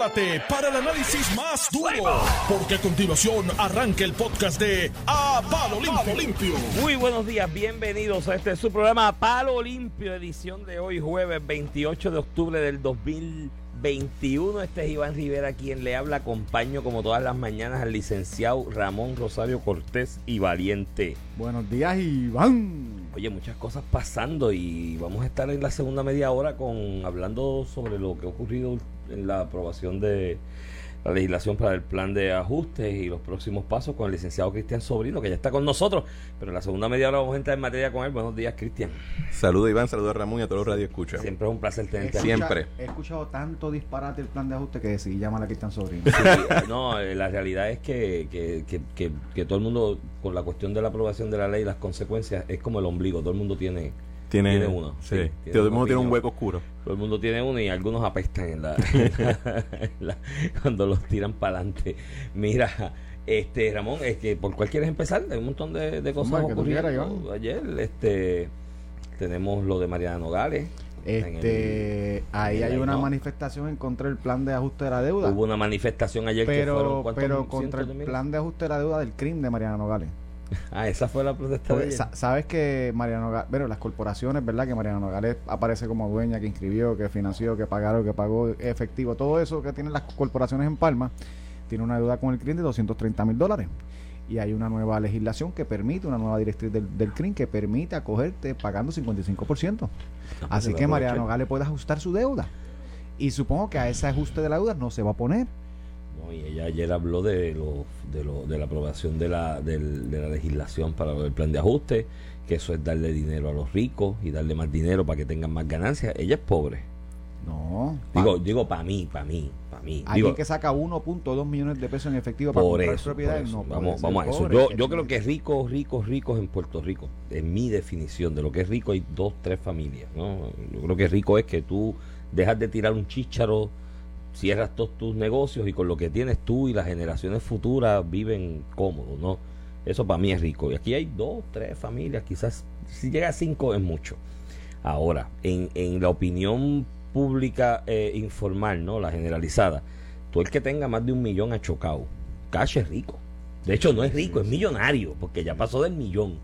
prepárate para el análisis más duro, porque a continuación arranca el podcast de A Palo Limpio. Limpio. Muy buenos días, bienvenidos a este su programa Palo Limpio, edición de hoy, jueves 28 de octubre del 2021. Este es Iván Rivera quien le habla, acompaño como todas las mañanas al licenciado Ramón Rosario Cortés y Valiente. Buenos días, Iván. Oye, muchas cosas pasando y vamos a estar en la segunda media hora con hablando sobre lo que ha ocurrido en la aprobación de la legislación para el plan de ajustes y los próximos pasos con el licenciado Cristian Sobrino, que ya está con nosotros. Pero en la segunda media hora vamos a entrar en materia con él. Buenos días, Cristian. Saludos, Iván. Saludos, a Ramón y a todos los radioescuchas. Siempre es un placer tenerte aquí. Siempre. He escuchado tanto disparate el plan de ajuste que decidí llamar a Cristian Sobrino. no, eh, la realidad es que, que, que, que todo el mundo, con la cuestión de la aprobación de la ley, las consecuencias, es como el ombligo. Todo el mundo tiene tiene, uno. Sí. todo el mundo tiene un hueco oscuro. Todo el mundo tiene uno y algunos apestan en la, cuando los tiran para adelante. Mira, este Ramón, es que por cuál quieres empezar, hay un montón de, de cosas ocurriendo. Ayer, este, tenemos lo de Mariana Nogales. Este, ahí hay una manifestación en contra del plan de ajuste de la deuda. Hubo una manifestación ayer pero, que pero contra el plan de ajuste de la deuda del crimen de Mariana Nogales. Ah, esa fue la protesta de Sabes que Mariano bueno, las corporaciones, ¿verdad? Que Mariano Nogales aparece como dueña, que inscribió, que financió, que pagaron, que pagó efectivo, todo eso que tienen las corporaciones en Palma, tiene una deuda con el CRIN de 230 mil dólares. Y hay una nueva legislación que permite, una nueva directriz del, del CRIN que permite acogerte pagando 55%. Ah, Así que Mariano Nogales puede ajustar su deuda. Y supongo que a ese ajuste de la deuda no se va a poner y ella ayer habló de, lo, de, lo, de la aprobación de la, de la legislación para el plan de ajuste, que eso es darle dinero a los ricos y darle más dinero para que tengan más ganancias. Ella es pobre. No. Digo, digo para mí, para mí, para mí. Alguien que saca 1.2 millones de pesos en efectivo para comprar propiedades, no Vamos, vamos a eso. yo, yo creo que ricos, ricos, ricos en Puerto Rico, en mi definición de lo que es rico, hay dos, tres familias. ¿no? Yo creo que rico es que tú dejas de tirar un chícharo cierras todos tus negocios y con lo que tienes tú y las generaciones futuras viven cómodos, ¿no? Eso para mí es rico. Y aquí hay dos, tres familias, quizás si llega a cinco es mucho. Ahora, en, en la opinión pública eh, informal, ¿no? La generalizada, tú el que tenga más de un millón ha chocado. Cash es rico. De hecho, no es rico, es millonario, porque ya pasó del millón.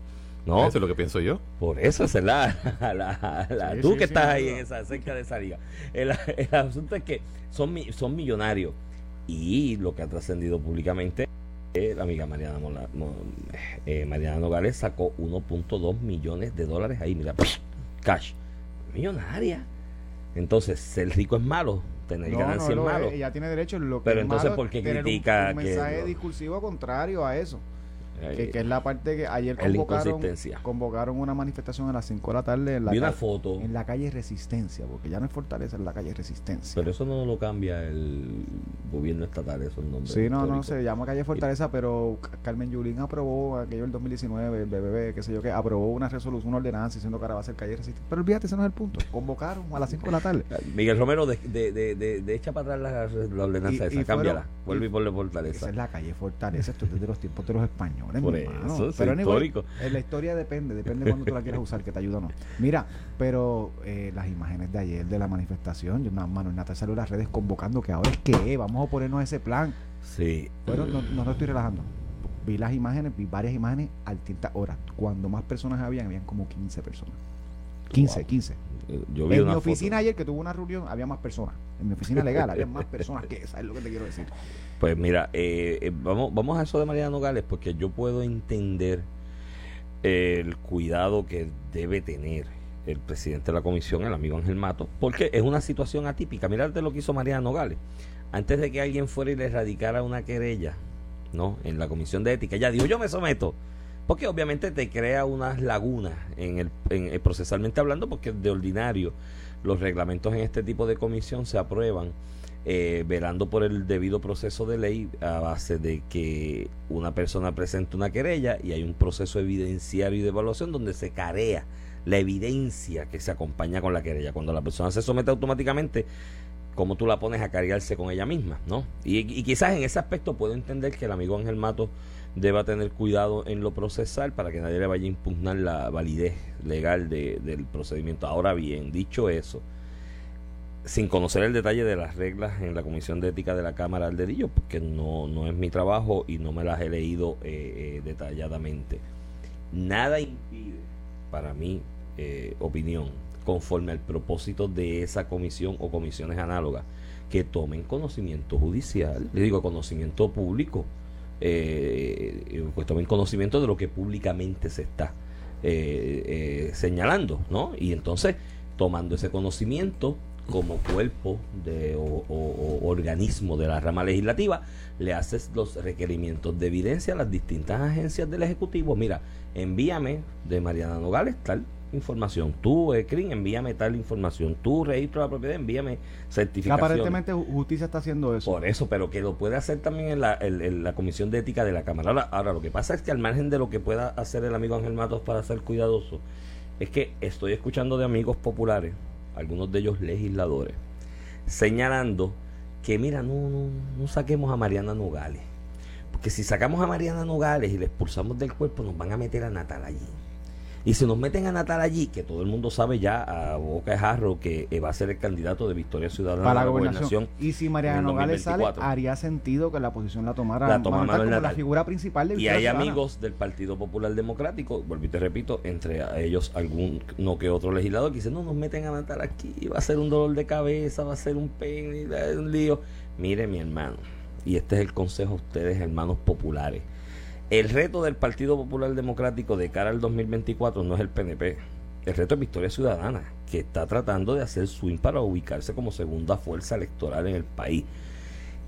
¿No? Eso es lo que pienso yo. Por eso es la, la, tú que estás ahí en esa, cerca de esa liga. El, asunto es que son, son millonarios y lo que ha trascendido públicamente la amiga Mariana, eh, Mariana Nogales sacó 1.2 millones de dólares ahí, mira, cash. Millonaria. Entonces, el rico es malo, tener ganancia es malo. Ella tiene derecho lo que Pero entonces, ¿por qué critica un, un mensaje discursivo contrario a eso? Que, es la parte que ayer convocaron, convocaron una manifestación a las 5 de la tarde en la, una foto. en la calle Resistencia, porque ya no es Fortaleza, es la calle Resistencia. Pero eso no lo cambia el gobierno estatal, esos nombres. Sí, no, no, se llama calle Fortaleza, pero Carmen Yulín aprobó aquello el 2019, el BBB, qué sé yo qué, aprobó una resolución, una ordenanza diciendo que ahora va a ser calle Resistencia. Pero olvídate, ese no es el punto. Convocaron a las 5 de la tarde. Miguel Romero, de, de, de, de, echa para atrás la, ordenanza esa, cámbiala. Vuelve y ponle Fortaleza. Esa es la calle Fortaleza, esto es desde los tiempos de los españoles. Por eso, pero histórico. En la historia depende, depende de cuando tú la quieras usar, que te ayuda o no. Mira, pero eh, las imágenes de ayer de la manifestación, yo, Manuel Natal salió a las redes convocando que ahora es que vamos a ponernos ese plan. Sí. Pero no, no, no estoy relajando. Vi las imágenes, vi varias imágenes al tinta hora. Cuando más personas habían, habían como 15 personas. 15, 15. Yo vi en mi oficina ayer que tuvo una reunión había más personas. En mi oficina legal había más personas que esa, es lo que te quiero decir. Pues mira, eh, eh, vamos, vamos a eso de Mariana Nogales porque yo puedo entender el cuidado que debe tener el presidente de la comisión, el amigo Ángel Mato, porque es una situación atípica. Mirarte lo que hizo Mariana Nogales. Antes de que alguien fuera y le radicara una querella, ¿no? En la comisión de ética, ella dijo, yo me someto. Porque obviamente te crea unas lagunas en el, en, eh, procesalmente hablando, porque de ordinario los reglamentos en este tipo de comisión se aprueban eh, velando por el debido proceso de ley a base de que una persona presenta una querella y hay un proceso evidenciario y de evaluación donde se carea la evidencia que se acompaña con la querella. Cuando la persona se somete automáticamente, ¿cómo tú la pones a cargarse con ella misma? ¿no? Y, y quizás en ese aspecto puedo entender que el amigo Ángel Mato deba tener cuidado en lo procesal para que nadie le vaya a impugnar la validez legal de, del procedimiento. Ahora bien, dicho eso, sin conocer el detalle de las reglas en la Comisión de Ética de la Cámara al dedillo, porque no, no es mi trabajo y no me las he leído eh, detalladamente. Nada impide, para mi opinión, conforme al propósito de esa comisión o comisiones análogas, que tomen conocimiento judicial, le digo conocimiento público, eh, pues tomen conocimiento de lo que públicamente se está eh, eh, señalando, ¿no? Y entonces, tomando ese conocimiento como cuerpo de, o, organismo de la rama legislativa, le haces los requerimientos de evidencia a las distintas agencias del Ejecutivo. Mira, envíame de Mariana Nogales tal información. Tú, eh, envíame tal información. Tú, registro de la propiedad, envíame certificación. Aparentemente justicia está haciendo eso. Por eso, pero que lo puede hacer también en la, la Comisión de Ética de la Cámara. Ahora, lo que pasa es que al margen de lo que pueda hacer el amigo Ángel Matos para ser cuidadoso, es que estoy escuchando de amigos populares, algunos de ellos legisladores, señalando que mira, no, no, no saquemos a Mariana Nogales. Porque si sacamos a Mariana Nogales y le expulsamos del cuerpo, nos van a meter a Natal allí. Y si nos meten a Natal allí, que todo el mundo sabe ya a boca de jarro que eh, va a ser el candidato de Victoria Ciudadana para la, gobernación. Y si Mariana Nogales sale, haría sentido que la posición la tomara la toma como la figura principal de Victoria Y hay amigos del Partido Popular Democrático, vuelvo y te repito, entre ellos algún no que otro legislador que dice, no nos meten a Natal aquí, va a ser un dolor de cabeza, va a ser un pen, un lío. Mire mi hermano, y este es el consejo a ustedes, hermanos populares el reto del Partido Popular Democrático de cara al 2024 no es el PNP. El reto es Victoria Ciudadana, que está tratando de hacer swing para ubicarse como segunda fuerza electoral en el país.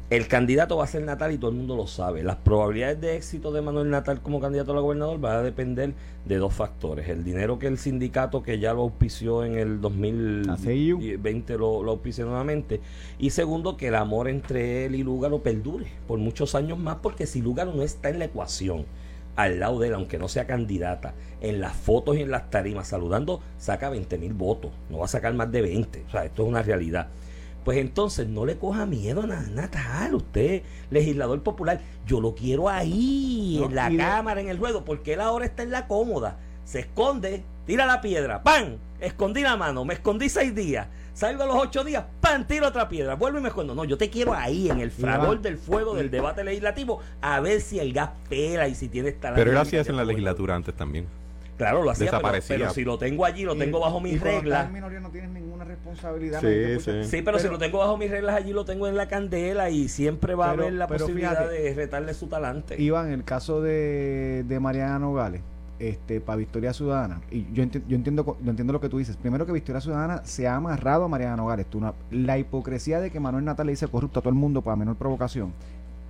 El candidato va a ser Natal y todo el mundo lo sabe. Las probabilidades de éxito de Manuel Natal como candidato a la gobernador van a depender de dos factores. El dinero que el sindicato que ya lo auspició en el 2020 lo, lo auspició nuevamente. Y segundo, que el amor entre él y Lúgaro perdure por muchos años más, porque si Lúgaro no está en la ecuación, al lado de él, aunque no sea candidata, en las fotos y en las tarimas saludando, saca 20 mil votos. No va a sacar más de 20. O sea, esto es una realidad pues entonces no le coja miedo a Natal, usted, legislador popular, yo lo quiero ahí, en la cámara, en el ruedo, porque él ahora está en la cómoda, se esconde, tira la piedra, ¡pam! Escondí la mano, me escondí seis días, salgo a los ocho días, ¡pam! Tiro otra piedra, vuelvo y me escondo. No, yo te quiero ahí, en el fragor del fuego del debate legislativo, a ver si el gas pela y si tiene esta... Pero él hacía en la legislatura antes también. Claro, lo hacía, pero, si lo tengo allí, lo tengo bajo mis reglas. no tienes ninguna responsabilidad. Sí, sí. sí pero, si lo tengo bajo mis reglas allí, lo tengo en la candela y siempre va a haber la posibilidad de retarle su talante. Iván, en el caso de, de Mariana Nogales, este, para Victoria Ciudadana, y yo, yo, entiendo, yo entiendo lo que tú dices, primero que Victoria Ciudadana se ha amarrado a Mariana Nogales. Tú, la hipocresía de que Manuel Natal le dice corrupto a todo el mundo para menor provocación,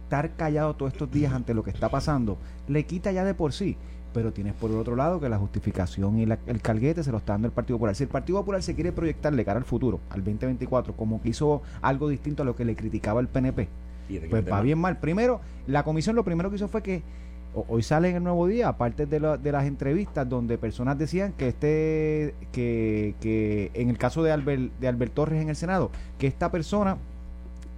estar callado todos estos días ante lo que está pasando, le quita ya de por sí pero tienes por el otro lado que la justificación y el calguete se lo está dando el Partido Popular. Si el Partido Popular se quiere proyectar de cara al futuro, al 2024, como que hizo algo distinto a lo que le criticaba el PNP, pues va bien mal. Primero, la comisión lo primero que hizo fue que hoy sale en el nuevo día, aparte de, las entrevistas donde personas decían que este, que, que en el caso de Albert, de Albert Torres en el Senado, que esta persona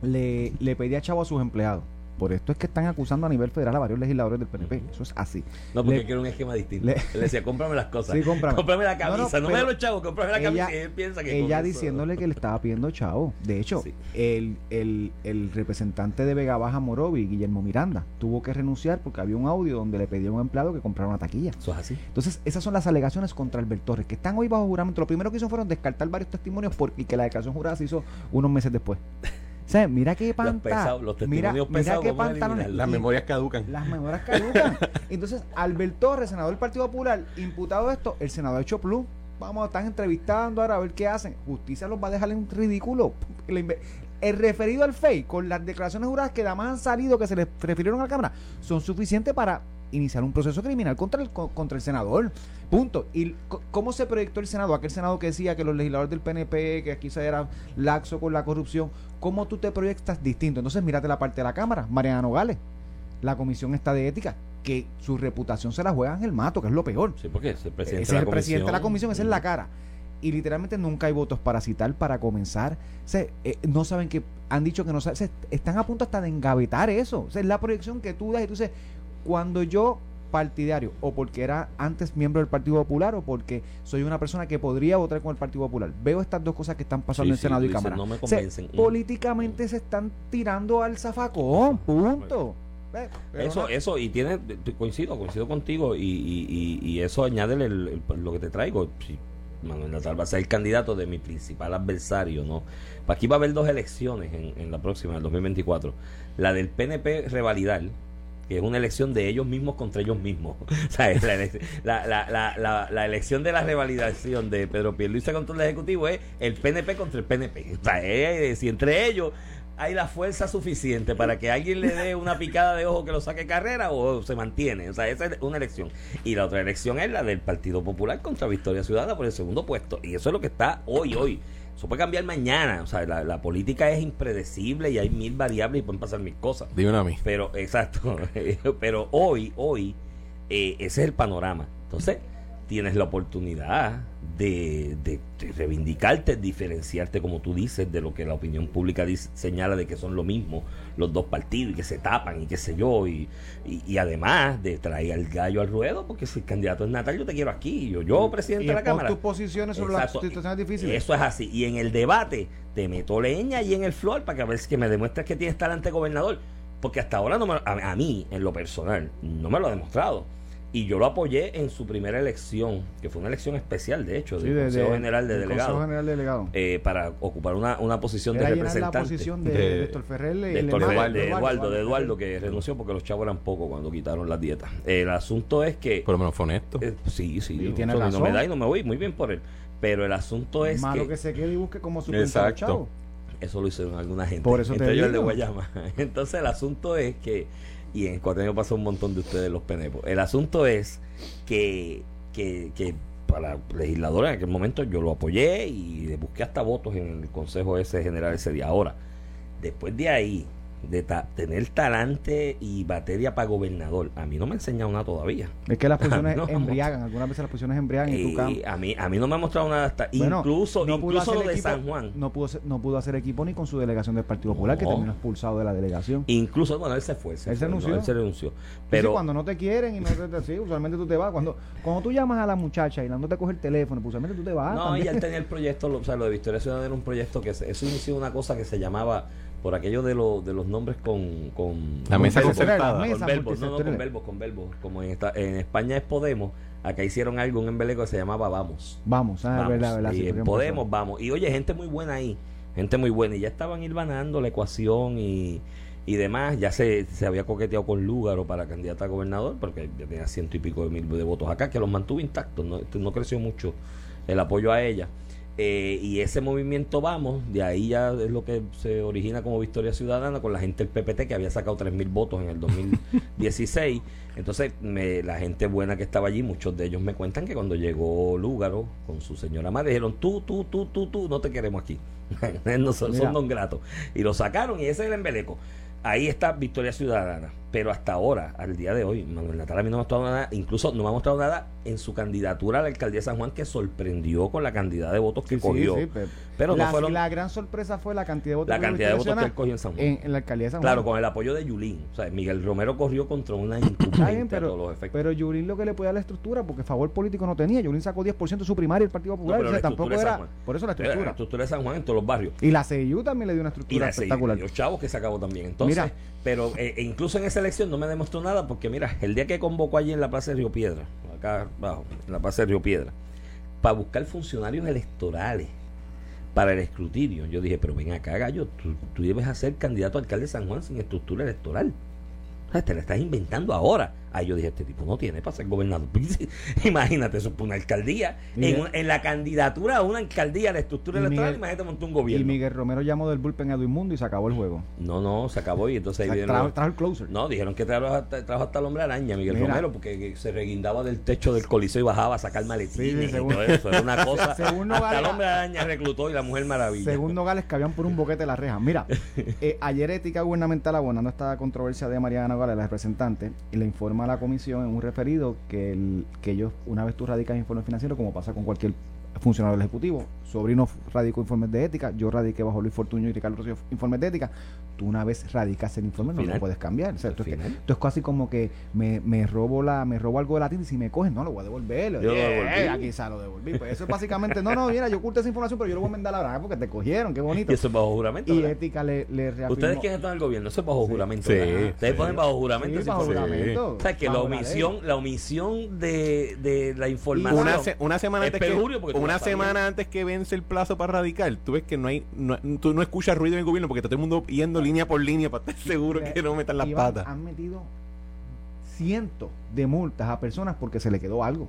le, le pedía chavo a sus empleados. Por esto es que están acusando a nivel federal a varios legisladores del PNP. Eso es así. No, porque quiero un esquema distinto. Le, decía, cómprame las cosas. Sí, cómprame. cómprame la camisa. No, me da los chavos, cómprame la camisa. Y él piensa que ella diciéndole que le estaba pidiendo chavo. De hecho, el, el, el, representante de Vega Baja Morovi, Guillermo Miranda, tuvo que renunciar porque había un audio donde le pedía a un empleado que comprara una taquilla. Eso es así. Entonces, esas son las alegaciones contra Albert Torres, que están hoy bajo juramento. Lo primero que hizo fueron descartar varios testimonios porque, y que la declaración jurada se hizo unos meses después sea, mira qué pantalla. Los, testimonios pesados, Las memorias caducan. Las memorias caducan. Entonces, Albert Torres, senador del Partido Popular, imputado de esto, el senador ha hecho plus. Vamos, están entrevistando ahora a ver qué hacen. Justicia los va a dejar en ridículo. El referido al FEI, con las declaraciones juradas que además han salido, que se les refirieron a la Cámara, son suficientes para iniciar un proceso criminal contra el, contra el senador. Punto. ¿Y cómo se proyectó el Senado? Aquel Senado que decía que los legisladores del PNP, que aquí se era laxo con la corrupción, ¿cómo tú te proyectas distinto? Entonces, mírate la parte de la Cámara, Mariana Nogales, la comisión está de ética, que su reputación se la juega en el mato, que es lo peor. Sí, porque es el presidente, de, la el presidente de la comisión, esa es la cara. Y literalmente nunca hay votos para citar, para comenzar. se eh, no saben que, han dicho que no saben, están a punto hasta de engavetar eso. O sea, es la proyección que tú das y tú dices, cuando yo partidario o porque era antes miembro del Partido Popular o porque soy una persona que podría votar con el Partido Popular. Veo estas dos cosas que están pasando Sí, en sí, Senado y Cámara. no me O sea, convencen. Mm. políticamente se están tirando al zafacón, punto. Eso, no- eso, y tiene, coincido, coincido contigo, y, y, y, y eso añade el- el- lo que te traigo. Si Manuel Natal va a ser el candidato de mi principal adversario, ¿no? Aquí va a haber dos elecciones en, en la próxima, en el 2024. La del PNP revalidar, que es una elección de ellos mismos contra ellos mismos. O sea, la, la, la, la, elección de la revalidación de Pedro Pierluisi contra el Ejecutivo es el PNP contra el PNP. O sea, es- si entre ellos hay la fuerza suficiente para que alguien le dé una picada de ojo que lo saque carrera o se mantiene. O sea, esa es una elección. Y la otra elección es la del Partido Popular contra Victoria Ciudadana por el segundo puesto. Y eso es lo que está hoy, hoy. Eso puede cambiar mañana. O sea, la, la política es impredecible y hay mil variables y pueden pasar mil cosas. Dime a mí. Pero, exacto. Pero hoy, hoy, eh, ese es el panorama. Entonces, tienes la oportunidad de, de- de reivindicarte, diferenciarte, como tú dices, de lo que la opinión pública dice- señala de que son lo mismo los dos partidos y que se tapan y qué sé yo. Y, y, y además de traer al gallo al ruedo, porque si el candidato es Natal, yo te quiero aquí. Yo, yo presidente y de la Cámara. tus posiciones sobre Exacto. las situaciones difíciles. Eso es así. Y en el debate te meto leña y en el flor para que a ver si que me demuestres que tienes talante gobernador. Porque hasta ahora no me, a mí, en lo personal, no me lo ha demostrado. Y yo lo apoyé en su primera elección, que fue una elección especial, de hecho, Sí, del de- Consejo de- General de del Consejo Delegados, General de Delegado. eh, para ocupar una, una posición Era de llenar la representante. posición de, de- de Héctor Ferrer y de, Héctor Ferrer, de Eduardo, de Eduardo, que renunció porque los chavos eran pocos cuando quitaron las dietas. El asunto es que Por lo menos fue honesto. eh, sí, sí, Y tiene eso no razón. me da y no me voy, muy bien por él. Pero el asunto es Malo que, que se quede y busque como su Exacto. chavo. eso lo hicieron alguna gente. Por eso te ellos el de digo. Guayama. Entonces el asunto es que, y en cuatro años pasó un montón de ustedes los penepos. El asunto es que, que, que para legisladores en aquel momento yo lo apoyé y le busqué hasta votos en el Consejo ese general ese día. Ahora, después de ahí, de ta- tener talante y batería para gobernador, a mí no me ha enseñado nada todavía. Es que las posiciones No. embriagan, algunas veces las posiciones embriagan y tú Eh, a mí a mí no me ha mostrado nada hasta Bueno, incluso no incluso lo de equipo- San Juan No pudo, ser- no pudo hacer equipo ni con su delegación del Partido Popular, que No. terminó expulsado de la delegación. incluso bueno él se fue Él se fue, no, renunció. él se renunció Pero pero cuando no te quieren y no te, te- sí, usualmente tú te vas. Cuando, cuando tú llamas a la muchacha y la no te coge el teléfono, pues usualmente tú te vas. no también. y él tenía el proyecto lo, o sea lo de Victoria Ciudadana era un proyecto que se- eso inició una cosa que se llamaba por aquello de, los de los nombres con con La mesa verbos, mesa con verbos, no, no, con verbos, con verbos. Como en, esta- en España es Podemos, acá hicieron algo, un embeleco que se llamaba Vamos. Vamos, ah, Vamos. verdad, verdad. y sí, Podemos, vamos. Y oye, gente muy buena ahí, gente muy buena. Y ya estaban hilvanando la ecuación y, y demás. Ya se, se había coqueteado con Lúgaro para candidata a gobernador, porque ya tenía ciento y pico de mil de votos acá, que los mantuvo intactos, no, no creció mucho el apoyo a ella. Eh, y ese movimiento Vamos, de ahí ya es lo que se origina como Victoria Ciudadana con la gente del PPT que había sacado 3.000 votos en el 2016. Entonces, me- la gente buena que estaba allí, muchos de ellos me cuentan que cuando llegó Lúgaro con su señora madre, dijeron, tú, tú, tú, tú, tú, no te queremos aquí. no son, son don gratos. Y lo sacaron y ese es el embeleco. Ahí está Victoria Ciudadana. Pero hasta ahora, al día de hoy, Manuel Natal a mí no me ha mostrado nada, incluso no me ha mostrado nada en su candidatura a la alcaldía de San Juan que sorprendió con la cantidad de votos que Sí, sí, cogió. sí, pero Pero no la, fueron la gran sorpresa fue la cantidad de votos la que cantidad de votos que él cogió en San Juan. en, en la alcaldía de San Claro, Juan. con el apoyo de Yulín. O sea, Miguel Romero corrió contra una incumbente a pero, todos los efectos. pero Yulín lo que le puede dar la estructura, porque favor político no tenía. Yulín sacó 10% de su primaria el Partido Popular. pero o sea, la tampoco era. Por eso la La estructura. estructura de San Juan en todos los barrios. Y la CIU también le dio una Y estructura la espectacular. los chavos que se acabó también. Entonces, Mira. pero eh, e incluso en esa elección no me demostró nada porque mira, el día que convocó allí en la Plaza de Río Piedra, acá abajo, en la Plaza de Río Piedra, para buscar funcionarios electorales para el escrutinio, yo dije, pero ven acá, gallo, tú, tú debes hacer candidato a alcalde de San Juan sin estructura electoral. O sea, te la estás inventando ahora. Ahí yo dije, este tipo no tiene para ser gobernador. imagínate, eso es para una alcaldía. Y En, de- una- en la candidatura a una alcaldía, la estructura Y electoral, Miguel- imagínate montar un Y gobierno. Miguel Romero llamó del bullpen a Edwin Mundo y se acabó el juego. No, no, se acabó y entonces ahí trajo, trajo el closer. No, dijeron que trajo hasta, trajo hasta el hombre araña, Miguel Mira. Romero, porque que se reguindaba del techo del coliseo y bajaba a sacar maletines Sí, sí, y todo eso. Era una cosa. Según hasta el Nogales- hombre araña reclutó y la mujer maravilla. Según Nogales, que habían por un boquete la reja. Mira, eh, ayer Ética Gubernamental abonando esta controversia de Mariana Nogales, la representante, y le informa a la comisión en un referido que, el- que ellos, una vez tú radicas informe financiero, como pasa con cualquier funcionario del Ejecutivo, sobrino radicó informes de ética, yo radiqué bajo Luis Fortuño y Ricardo Rocío informes de ética. Tú una vez radicas el informe no lo puedes cambiar. O sea, esto, es que- esto es casi como que me, me robo la me robo algo de la tienda y si me cogen, no, lo voy a devolver. Yo lo Oye, devolví. Aquí se lo devolví. Pues eso es básicamente, no, no, mira, yo oculté esa información, pero yo lo voy a mandar ahora porque te cogieron, qué bonito. Y eso es bajo juramento. Y ¿verdad? ética le, le reafirmó. Ustedes quiénes están en el gobierno, eso es bajo juramento. Sí. Ustedes sí. ponen bajo juramento. Sí, bajo juramento. O sea, que la la omisión, la, omisión de, de la información. Una, se- una semana Es antes que, una la semana antes que vence el plazo para radicar, tú ves que no hay no, tú no escuchas ruido en el gobierno porque está todo el mundo yendo línea por línea para estar seguro que no metan las Iván, patas. Han metido cientos de multas a personas porque se le quedó algo.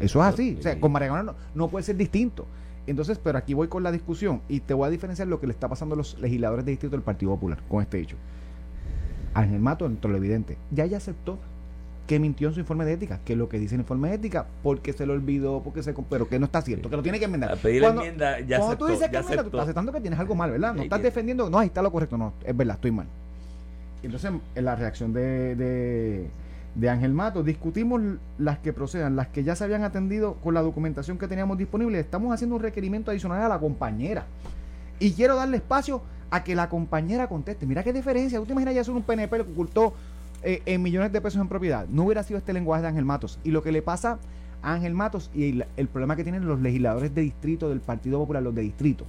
Eso es así. O sea, con Mariano no, no puede ser distinto. Entonces, pero aquí voy con la discusión y te voy a diferenciar lo que le está pasando a los legisladores de distrito del Partido Popular con este hecho. Ángel Mato, lo evidente, ya ya aceptó que mintió en su informe de ética, que lo que dice el informe de ética, porque se lo olvidó, porque se pero que no está cierto, que lo tiene que enmendar. A pedir Cuando- enmienda, ya cuando aceptó, tú dices que enmienda, tú estás aceptando que tienes algo mal, ¿verdad? No estás defendiendo, no, ahí está lo correcto, no, es verdad, estoy mal. Entonces, en la reacción de, de, de Ángel Mato, discutimos las que procedan, las que ya se habían atendido con la documentación que teníamos disponible. Estamos haciendo un requerimiento adicional a la compañera. Y quiero darle espacio a que la compañera conteste. Mira qué diferencia. ¿Tú te imaginas ya ser un PNP que ocultó eh, en millones de pesos en propiedad? No hubiera sido este lenguaje de Ángel Matos. Y lo que le pasa a Ángel Matos y el, el problema que tienen los legisladores de distrito del Partido Popular, los de distrito,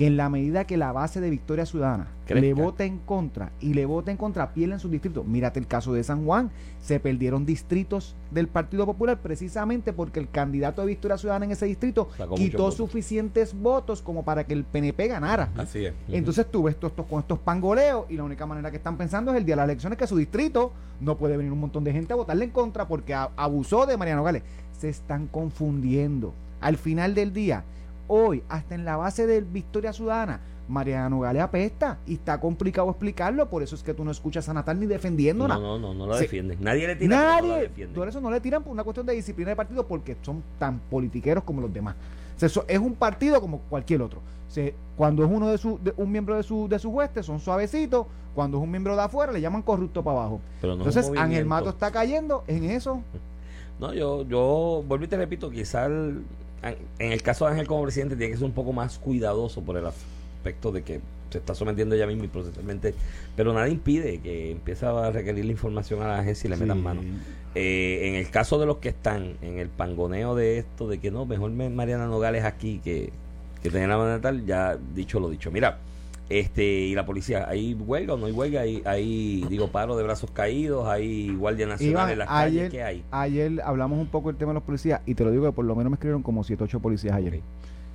que en la medida que la base de Victoria Ciudadana Crezca. le vote en contra y le vote en contra, pierden sus distritos. Mírate el caso de San Juan, se perdieron distritos del Partido Popular precisamente porque el candidato de Victoria Ciudadana en ese distrito Sacó quitó suficientes votos como para que el PNP ganara. Así es. Entonces tú ves estos, con estos pangoleos y la única manera que están pensando es el día de las elecciones que su distrito no puede venir un montón de gente a votarle en contra porque abusó de Mariano Gales. Se están confundiendo. Al final del día, hoy, hasta en la base de Victoria Ciudadana, Mariano Gales apesta y está complicado explicarlo, por eso es que tú no escuchas a Natal ni defendiéndola. No, no, no, no la Sí. defienden. Nadie le tira, no Nadie, defienden. por eso no le tiran por una cuestión de disciplina de partido porque son tan politiqueros como los demás. O sea, eso es un partido como cualquier otro. O sea, cuando es uno de su, de- un miembro de su de su hueste son suavecitos, cuando es un miembro de afuera le llaman corrupto para abajo. Pero no Entonces Ángel. Mato está cayendo en eso. No, yo, yo vuelvo y te repito, quizás el- en el caso de Ángel como presidente tiene que ser un poco más cuidadoso por el aspecto de que se está sometiendo ya mismo y procesalmente, pero nada impide que empiece a requerir la información a la agencia y le metan mano. Eh, en el caso de los que están en el pangoneo de esto, de que no, mejor me- Mariana Nogales aquí que, que tener la manera tal, ya dicho lo dicho. Mira, este y la policía, ¿hay huelga o no hay huelga? ¿Hay, hay digo, paro de brazos caídos? ¿Hay Guardia Nacional Iván, en las calles? ayer, ¿Qué hay? ayer hablamos un poco del tema de los policías y te lo digo que por lo menos me escribieron como 7 8 policías ayer.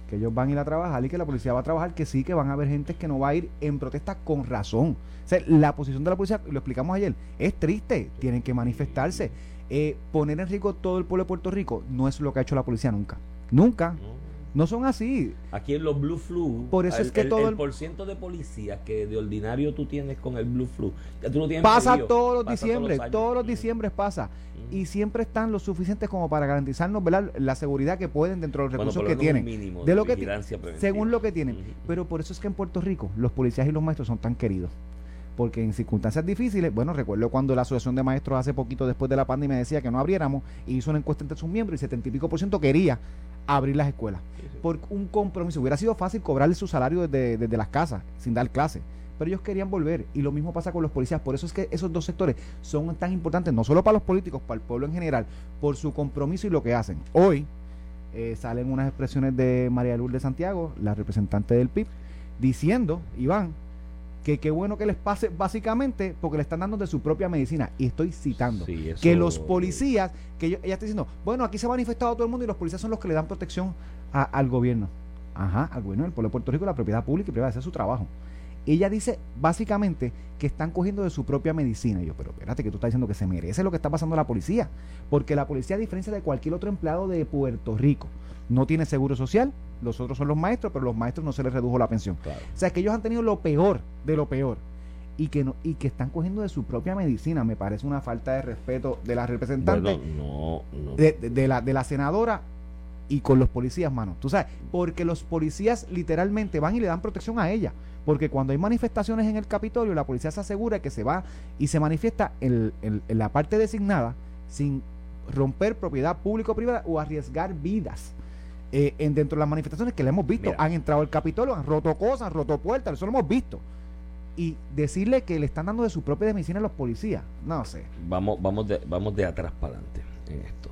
Que ellos van a ir a trabajar y que la policía va a trabajar, que sí, que van a haber gente que no va a ir en protesta con razón. O sea, la posición de la policía, lo explicamos ayer, es triste, tienen que manifestarse. Eh, poner en riesgo todo el pueblo de Puerto Rico no es lo que ha hecho la policía nunca. Nunca. No. No son así. Aquí en los Blue Flu, Por eso es que el, todo el, el- por ciento de policías que de ordinario tú tienes con el Blue Flu, ya tú lo tienes Pasa todos los años. todos los Mm. diciembres pasa. Mm. Y siempre están lo suficientes como para garantizarnos ¿verdad? la seguridad que pueden dentro de los recursos que tienen. mínimo de lo que ti- vigilancia preventiva. según lo que tienen. Ujú. Pero por eso es que en Puerto Rico los policías y los maestros son tan queridos. Porque en circunstancias difíciles, bueno, recuerdo cuando la Asociación de Maestros hace poquito después de la pandemia decía que no abriéramos y hizo una encuesta entre sus miembros y 70 y pico por ciento quería abrir las escuelas. Sí, sí. Por un compromiso. Hubiera sido fácil cobrarle su salario desde, desde las casas, sin dar clases. Pero ellos querían volver. Y lo mismo pasa con los policías. Por eso es que esos dos sectores son tan importantes, no solo para los políticos, para el pueblo en general, por su compromiso y lo que hacen. Hoy eh, salen unas expresiones de María Lourdes Santiago, la representante del PIB, diciendo, Iván, que qué bueno que les pase básicamente porque le están dando de su propia medicina. Y estoy citando Sí, eso- que los policías, que yo- ella está diciendo, bueno, aquí se ha manifestado todo el mundo y los policías son los que le dan protección a- al gobierno. Ajá, al gobierno del pueblo de Puerto Rico, la propiedad pública y privada, ese es su trabajo. Ella dice básicamente que están cogiendo de su propia medicina. Y yo, pero espérate, que tú estás diciendo que se merece lo que está pasando a la policía. Porque la policía, a diferencia de cualquier otro empleado de Puerto Rico, no tiene seguro social. Los otros son los maestros, pero los maestros no se les redujo la pensión. Claro. O sea, que ellos han tenido lo peor de lo peor. Y que, no, y que están cogiendo de su propia medicina. Me parece una falta de respeto de la representante, Bueno, no, no. de, de- de la, de la senadora y con los policías, mano. Tú sabes, porque los policías literalmente van y le dan protección a ella. Porque cuando hay manifestaciones en el Capitolio, la policía se asegura que se va y se manifiesta en, en- en la parte designada sin romper propiedad público-privada o arriesgar vidas. Eh, en dentro de las manifestaciones que le hemos visto. Mira. Han entrado al Capitolio, han roto cosas, han roto puertas, eso lo hemos visto. Y decirle que le están dando de su propia medicina a los policías, no sé. Vamos, vamos, de, vamos de atrás para adelante en esto.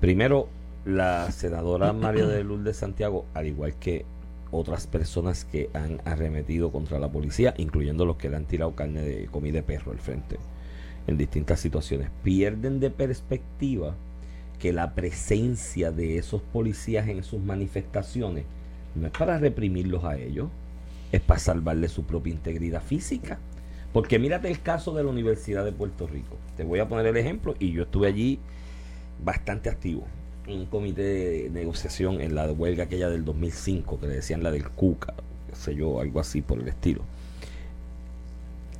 Primero, la senadora María de Lourdes Santiago, al igual que otras personas que han arremetido contra la policía, incluyendo los que le han tirado carne de comida de perro al frente en distintas situaciones, pierden de perspectiva que la presencia de esos policías en sus manifestaciones no es para reprimirlos a ellos, es para salvarle su propia integridad física. Porque mírate el caso de la Universidad de Puerto Rico. Te voy a poner el ejemplo y yo estuve allí bastante activo en un comité de negociación en la huelga aquella del 2005 que le decían la del Cuca, qué sé yo, algo así por el estilo.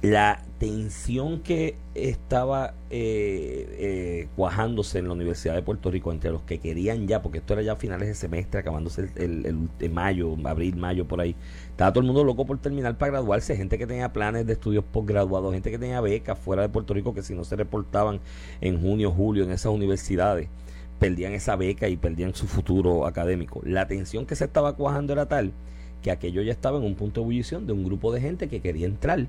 La tensión que estaba eh, eh, cuajándose en la Universidad de Puerto Rico entre los que querían ya, porque esto era ya a finales de semestre, acabándose el, el- el- el mayo, abril, mayo, por ahí. Estaba todo el mundo loco por terminar para graduarse, gente que tenía planes de estudios posgraduados, gente que tenía becas fuera de Puerto Rico que si no se reportaban en junio, julio en esas universidades, perdían esa beca y perdían su futuro académico. La tensión que se estaba cuajando era tal que aquello ya estaba en un punto de ebullición de un grupo de gente que quería entrar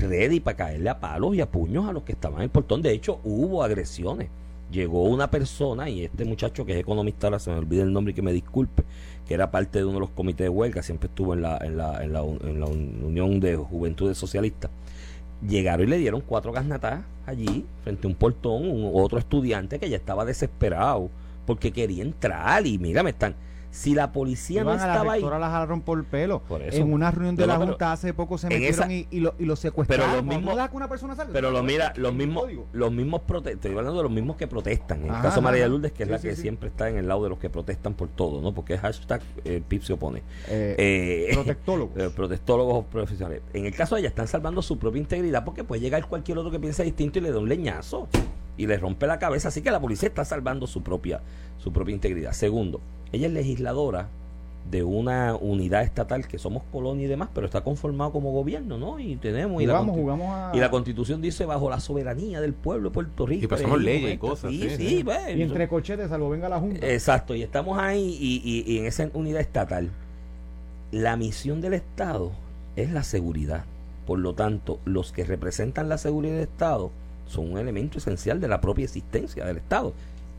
ready para caerle a palos y a puños a los que estaban en el portón. De hecho, hubo agresiones. Llegó una persona y este muchacho que es economista, ahora se me olvida el nombre y que me disculpe, que era parte de uno de los comités de huelga, siempre estuvo en la, en la, en la, en la un- Unión de Juventudes Socialistas. Llegaron y le dieron cuatro gasnatadas allí, frente a un portón, un, otro estudiante que ya estaba desesperado porque quería entrar y mira, me están... Si la policía no Iban a la estaba ahí... la jalaron por el pelo. Por eso. En una reunión de la pero Junta hace poco se metieron esa- y, y lo, y lo secuestraron. Pero los ¿Cómo mismos- dejas que una persona salga? Pero lo mira, los mismos, los mismos estoy hablando de los mismos que protestan. En el caso de María. Lourdes, que es Sí, la sí, que sí. siempre está en el lado de los que protestan por todo, ¿no? Porque es hashtag eh, PIP se opone. Eh, Eh, protectólogos. eh, protestólogos profesionales. En el caso de ella, están salvando su propia integridad porque puede llegar cualquier otro que piense distinto y le da un leñazo y le rompe la cabeza. Así que la policía está salvando su propia, su propia integridad. Segundo, ella es legisladora de una unidad estatal que somos colonia y demás, pero está conformado como gobierno, ¿no? Y tenemos y la jugamos, a... y la constitución dice bajo la soberanía del pueblo de Puerto Rico. Y pasamos elegimos leyes y cosas, Sí, sí, sí, sí. pues, Y entre cochetes, salvo venga la Junta. Exacto, y estamos ahí y, y- y en esa unidad estatal. La misión del Estado es la seguridad. Por lo tanto, los que representan la seguridad del Estado son un elemento esencial de la propia existencia del Estado.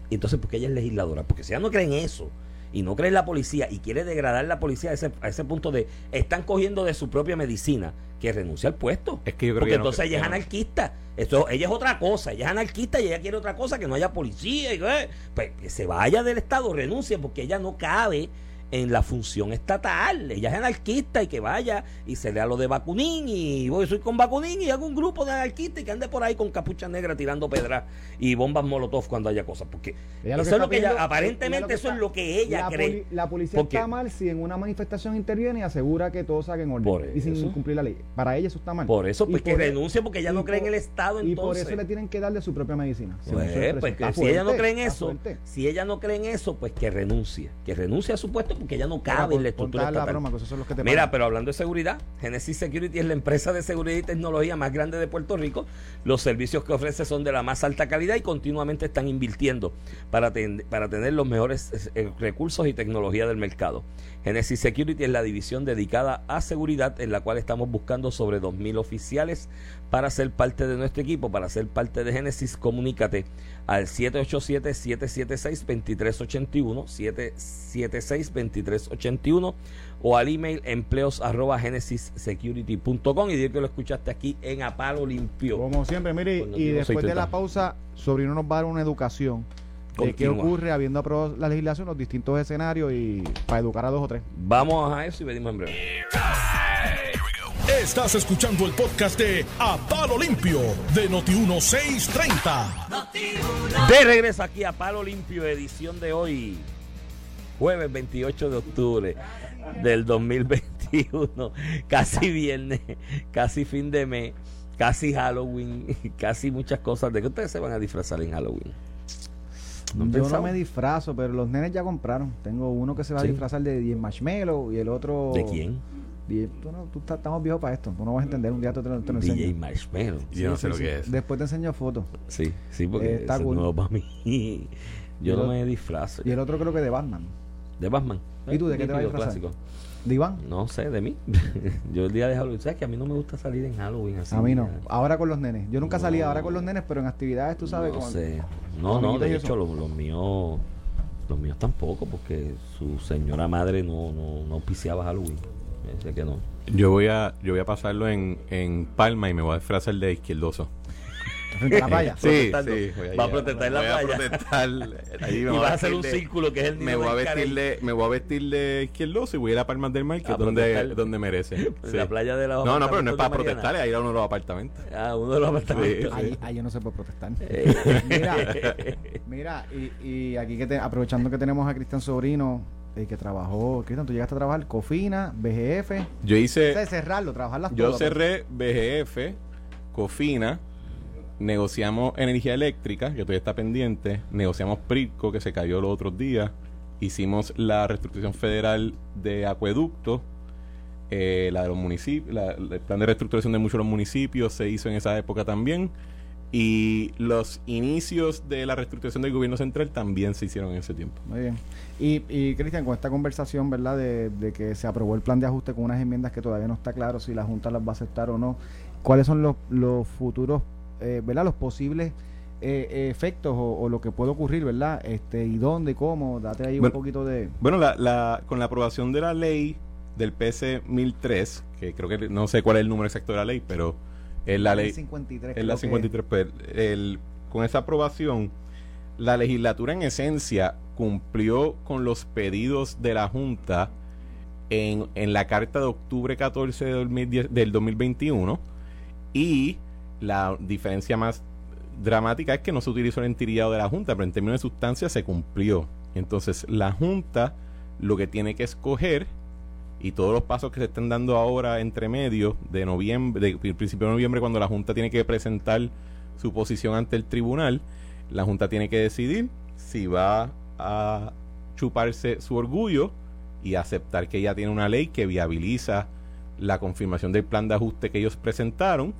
Y entonces, ¿por qué ella es legisladora? Porque si ella no cree en eso y no cree en la policía y quiere degradar la policía a ese, a ese punto de están cogiendo de su propia medicina, que renuncia al puesto. Es que yo creo Porque que no- entonces ella es no. anarquista. Esto, ella es otra cosa. Ella es anarquista y ella quiere otra cosa, que no haya policía. Y, eh, pues que se vaya del Estado, renuncie, porque ella no cabe en la función estatal. Ella es anarquista y que vaya y se lea lo de Bakunin y voy, soy con Bakunin y hago un grupo de anarquistas y que ande por ahí con capucha negra tirando pedras y bombas molotov cuando haya cosas. Porque Ella eso es lo que ella, aparentemente ella eso es lo que ella la cree. la policía Porque- está mal si en una manifestación interviene y asegura que todos saquen orden. Y sin eso. cumplir la ley. Para ella eso está mal. Por eso, Y pues que por- e- renuncie porque ella no cree en el Estado Y por entonces. eso le tienen que darle su propia medicina. Me Pues, pues, que si ella no cree en eso, fuerte. si ella no cree en eso, pues que renuncie. Que renuncie a su puesto porque ella no cabe en la estructura la estatal. broma, que esos son los que te Mira, pagan. pero hablando de seguridad, Genesis Security es la empresa de seguridad y tecnología más grande de Puerto Rico. Los servicios que ofrece son de la más alta calidad y continuamente están invirtiendo para, ten- para tener los mejores eh, recursos y tecnología del mercado. Genesis Security es la división dedicada a seguridad en la cual estamos buscando sobre 2.000 oficiales para ser parte de nuestro equipo, para ser parte de Genesis, comunícate al 787-776-2381, 776-2381 o al email empleos arroba genesissecurity.com y di que lo escuchaste aquí en A Palo Limpio. Como siempre, mire, Cuando y digo después de la pausa, Sobrino nos va a dar una educación de qué ocurre habiendo aprobado la legislación, los distintos escenarios y para educar a dos o tres. Vamos a eso y venimos en breve. Estás escuchando el podcast de A Palo Limpio de Noti1630. De regreso aquí a Palo Limpio, edición de hoy, jueves 28 de octubre del 2021, casi viernes, casi fin de mes, casi Halloween, casi muchas cosas. ¿De qué ustedes se van a disfrazar en Halloween? ¿No Yo no me disfrazo, pero los nenes ya compraron. Tengo uno que se va Sí. a disfrazar de 10 marshmallow y el otro... ¿De quién? Tú no, tú estás- estamos viejos para esto. Tú no vas a entender. Un día te, te lo te lo enseño. DJ Marshmallow. Yo no Sí, sé sí, lo sí. que es. Después te enseño fotos. Sí, sí, porque Eh, está es cool. nuevo para mí. Yo no me disfrazo. Y el otro creo que de Batman. de Batman. ¿Y tú de qué te vas a disfrazar? clásico. ¿De Iván? No sé, de mí. yo el día de Halloween, ¿sabes que a mí no me gusta salir en Halloween así? A mí no. ya. Ahora con los nenes. Yo nunca salía No. ahora con los nenes, pero en actividades, tú sabes. No con- sé. No, no, de hecho los, los míos los míos tampoco porque su señora madre no no, no auspiciaba Halloween. Que no. Yo voy a, yo voy a pasarlo en, en Palma y me voy a disfrazar de izquierdoso. Frente a la playa. Sí, Protestando. sí. voy Va a protestar en la voy a playa. protestar. Ahí me Y vas a hacer un de- círculo que es el me voy a del vestir Caribe. de, me voy a vestir de izquierdoso y voy a ir a Palmas del Mar, que A es donde, donde merece. En Sí. la playa de la No, no, pero no es para protestar, es ir a uno de los apartamentos. Ah, uno de los apartamentos. Sí, Ahí, ahí yo no se puede protestar. Eh, Mira, mira, y, y aquí que te- aprovechando que tenemos a Cristian Sobrino, eh, que trabajó, Cristian, tú llegaste a trabajar Cofina, BGF, Yo hice, cerrarlo, trabajarlas yo todas. cerré BGF, Cofina, negociamos energía eléctrica, que todavía está pendiente, negociamos PRITCO, que se cayó los otros días, hicimos la reestructuración federal de acueductos, eh, la de los municipios, la- el plan de reestructuración de muchos de los municipios se hizo en esa época también. Y los inicios de la reestructuración del gobierno central también se hicieron en ese tiempo. Muy bien. Y, y Cristian, con esta conversación, ¿verdad? De, de que se aprobó el plan de ajuste con unas enmiendas que todavía no está claro si la Junta las va a aceptar o no, ¿cuáles son los, los futuros, eh, ¿verdad? Los posibles eh, efectos o, o lo que puede ocurrir, ¿verdad? Este, ¿Y dónde, cómo? Date ahí Bueno, un poquito de... Bueno, la, la, con la aprobación de la ley del PC 1003, que creo que no sé cuál es el número exacto de la ley, pero es la ley... 53. Es la creo que 53. pero el, con esa aprobación, la legislatura en esencia cumplió con los pedidos de la Junta en, en la carta de octubre 14 de 2010 del 2021 y la diferencia más dramática es que no se utilizó el entiriado de la Junta, pero en términos de sustancia se cumplió. Entonces, la Junta lo que tiene que escoger y todos los pasos que se están dando ahora entre medio de noviembre, de, principio de noviembre, cuando la Junta tiene que presentar su posición ante el tribunal, la Junta tiene que decidir si va a chuparse su orgullo y aceptar que ya tiene una ley que viabiliza la confirmación del plan de ajuste que ellos presentaron,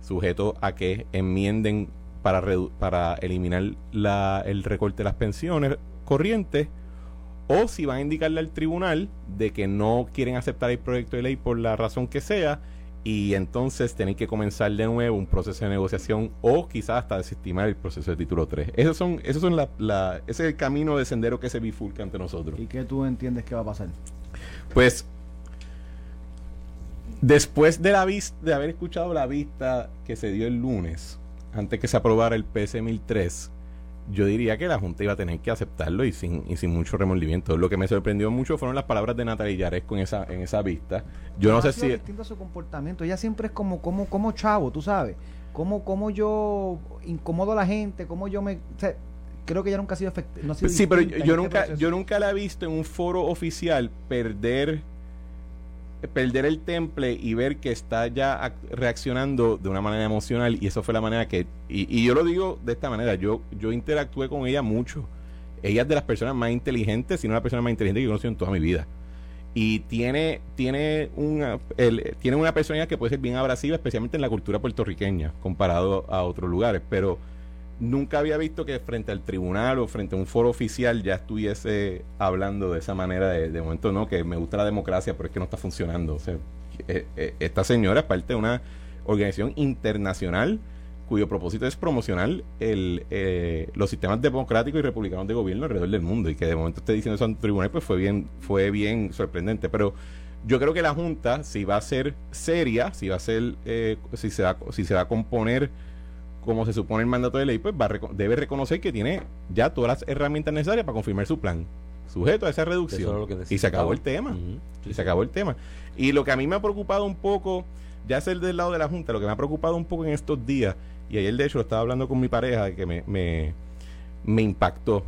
sujeto a que enmienden para, para eliminar la, el recorte de las pensiones corrientes, o si van a indicarle al tribunal de que no quieren aceptar el proyecto de ley por la razón que sea, y entonces tienen que comenzar de nuevo un proceso de negociación o quizás hasta desestimar el proceso de título 3. Esos son, esos son la, la- ese es el camino de sendero que se bifurca ante nosotros. ¿Y qué tú entiendes que va a pasar? Pues después de la vis- de haber escuchado la vista que se dio el lunes, antes que se aprobara el PS 1003, yo diría que la Junta iba a tener que aceptarlo y sin, y sin mucho remordimiento. Lo que me sorprendió mucho fueron las palabras de Natalia Yaresco en esa, en esa vista. Yo no sé si... distinto su comportamiento. Ella siempre es como, como, como chavo, tú sabes. Como, como yo incomodo a la gente, como yo me... o sea, creo que ella nunca ha sido efectiva. No Sí, pero yo, este nunca, yo nunca la he visto en un foro oficial perder perder el temple y ver que está ya ac- reaccionando de una manera emocional y eso fue la manera que y, y yo lo digo de esta manera yo yo interactué con ella mucho. Ella es de las personas más inteligentes si no la persona más inteligente que he conocido en toda mi vida. Y tiene tiene una tiene una personalidad que puede ser bien abrasiva especialmente en la cultura puertorriqueña comparado a otros lugares pero nunca había visto que frente al tribunal o frente a un foro oficial ya estuviese hablando de esa manera de, de momento no que me gusta la democracia pero es que no está funcionando. O sea eh, eh, esta señora es parte de una organización internacional cuyo propósito es promocionar el, eh, los sistemas democráticos y republicanos de gobierno alrededor del mundo. Y que de momento esté diciendo eso el tribunal pues fue bien fue bien sorprendente. Pero yo creo que la junta si va a ser seria si va a ser eh, si se va si se va a componer como se supone el mandato de ley, pues va debe reconocer que tiene ya todas las herramientas necesarias para confirmar su plan, sujeto a esa reducción. y se acabó el tema. Y se acabó el tema. Y lo que a mí me ha preocupado un poco, ya es el del lado de la Junta, lo que me ha preocupado un poco en estos días, y ayer de hecho lo estaba hablando con mi pareja, que me, me, me impactó.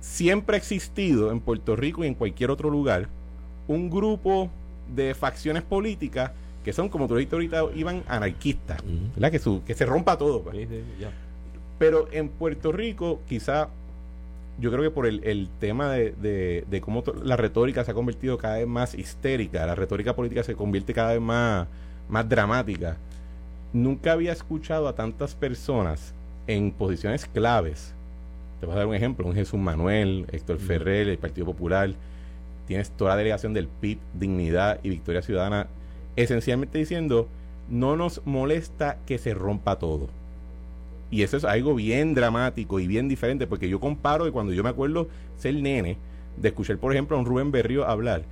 Siempre ha existido en Puerto Rico y en cualquier otro lugar un grupo de facciones políticas que son, como tú dijiste ahorita, iban anarquistas. ¿verdad? Que, su, que se rompa todo. pues. Sí, sí, ya. Pero en Puerto Rico, quizá, yo creo que por el, el tema de, de, de cómo la retórica se ha convertido cada vez más histérica, la retórica política se convierte cada vez más, más dramática. Nunca había escuchado a tantas personas en posiciones claves te voy a dar un ejemplo, un Jesús Manuel, Héctor Ferrer, el Partido Popular, tienes toda la delegación del PIB, Dignidad y Victoria Ciudadana, esencialmente diciendo, no nos molesta que se rompa todo. Y eso es algo bien dramático y bien diferente, porque yo comparo de cuando yo me acuerdo ser nene, de escuchar, por ejemplo, a un Rubén Berrío hablar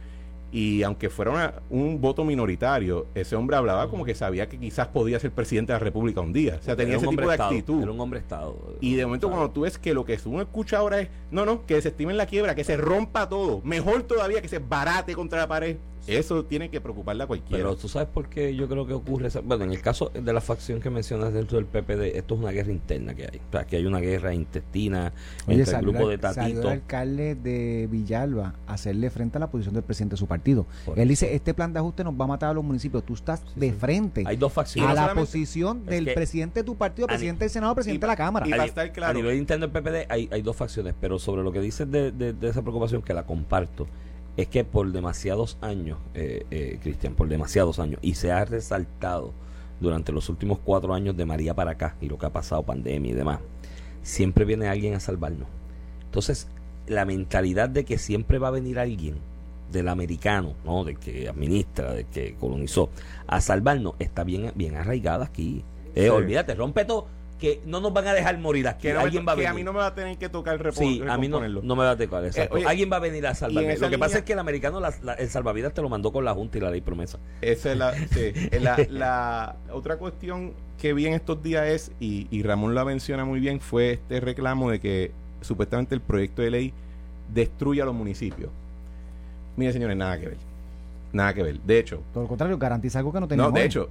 y aunque fuera un voto minoritario, ese hombre hablaba como que sabía que quizás podía ser presidente de la República un día. O sea, tenía ese tipo de actitud. Era un hombre Estado. Y de momento, cuando tú ves que lo que uno escucha ahora es, no, no, que desestimen la quiebra, que se rompa todo. Mejor todavía que se barate contra la pared. Eso tiene que preocuparle a cualquiera. Pero tú sabes por qué yo creo que ocurre. Bueno, en el caso de la facción que mencionas dentro del PPD, esto es una guerra interna que hay. O sea, que hay una guerra intestina entre el grupo de Tatito. Salió el alcalde de Villalba a hacerle frente a la posición del presidente de su partido. Él dice: Este plan de ajuste nos va a matar a los municipios. Tú estás de frente hay dos facciones. a la posición del presidente de tu partido, presidente del Senado, presidente de la Cámara. Y a, estar claro. a nivel interno del PPD hay, hay dos facciones, pero sobre lo que dices de, de esa preocupación, que la comparto es que por demasiados años, eh, eh, Cristian, por demasiados años, y se ha resaltado durante los últimos cuatro años de María para acá y lo que ha pasado, pandemia y demás, siempre viene alguien a salvarnos. Entonces, la mentalidad de que siempre va a venir alguien del americano, ¿no? de que administra, de que colonizó, a salvarnos, está bien, bien arraigada aquí. Eh, Olvídate, rompe todo que no nos van a dejar morir aquí. Que, alguien va a, venir. a mí no me va a tener que tocar el Sí, a mí no, no, me va a tocar. Eh, alguien va a venir a salvarme. Lo que pasa es que el americano, el salvavidas te lo mandó con la Junta y la ley promesa. Esa es la, sí, la, la, otra cuestión que vi en estos días es, y, y Ramón la menciona muy bien, fue este reclamo de que supuestamente el proyecto de ley destruye a los municipios. Mire, señores, nada que ver. Nada que ver. De hecho. Todo lo contrario, garantiza algo que no tenemos. No, de hecho,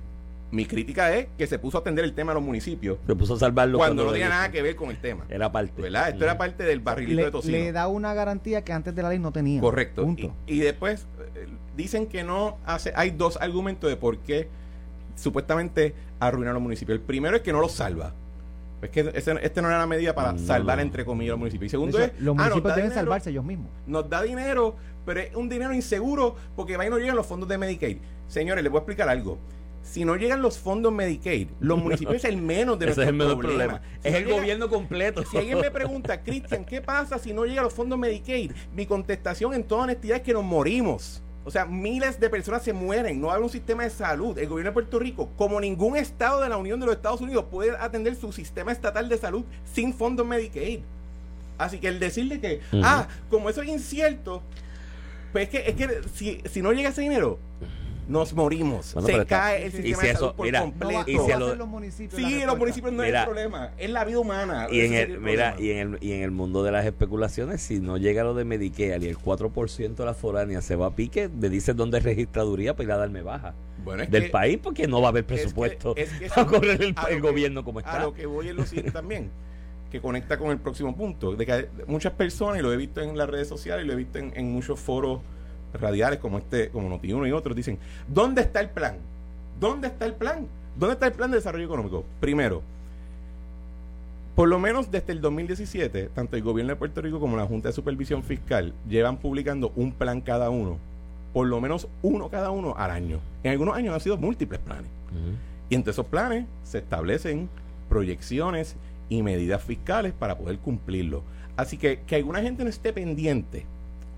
mi crítica es que se puso a atender el tema a los municipios. Se puso a salvarlo cuando, no tenía nada que ver con el tema. Era parte. ¿Verdad? Esto era parte del barrilito le, de tocino. Le da una garantía que antes de la ley no tenía. Correcto. Y, después eh, dicen que no hace. Hay dos argumentos de por qué supuestamente arruina a los municipios. El primero es que no los salva. Es que este no era una medida para salvar, entre comillas, los municipios. Y segundo es. Los ah, municipios deben salvarse ellos mismos. Nos da dinero, pero es un dinero inseguro porque va y no llegan los fondos de Medicaid. Señores, les voy a explicar algo si no llegan los fondos Medicaid, los municipios es el menos de nuestros es el problema. es el gobierno completo. Si alguien me pregunta, Cristian, ¿qué pasa si no llegan los fondos Medicaid? Mi contestación en toda honestidad es que nos morimos. O sea, miles de personas se mueren, no hay un sistema de salud. El gobierno de Puerto Rico, como ningún estado de la Unión de los Estados Unidos, puede atender su sistema estatal de salud sin fondos Medicaid. Así que el decirle que, ah, como eso es incierto, pues es que, es que si, si no llega ese dinero, nos morimos. se cae el sistema de salud por completo. y si los municipios sí, los municipios no es el problema, es la vida humana. Y en el, mira, y en el, y en el mundo de las especulaciones, si no llega lo de Medicare y el 4% de la foránea se va a pique, me dices dónde es registraduría para ir a darme baja. del país porque no va a haber presupuesto para correr el, gobierno como está. A lo que voy en lo siguiente también que conecta con el próximo punto, de que muchas personas, y lo he visto en las redes sociales y lo he visto en, en muchos foros radiales como este, como Notiuno y otros, dicen, ¿dónde está el plan? ¿Dónde está el plan? ¿Dónde está el plan de desarrollo económico? Primero, por lo menos desde el 2017, tanto el gobierno de Puerto Rico como la Junta de Supervisión Fiscal llevan publicando un plan cada uno, por lo menos uno cada uno al año. En algunos años han sido múltiples planes. Y entre esos planes se establecen proyecciones y medidas fiscales para poder cumplirlo. Así que que alguna gente no esté pendiente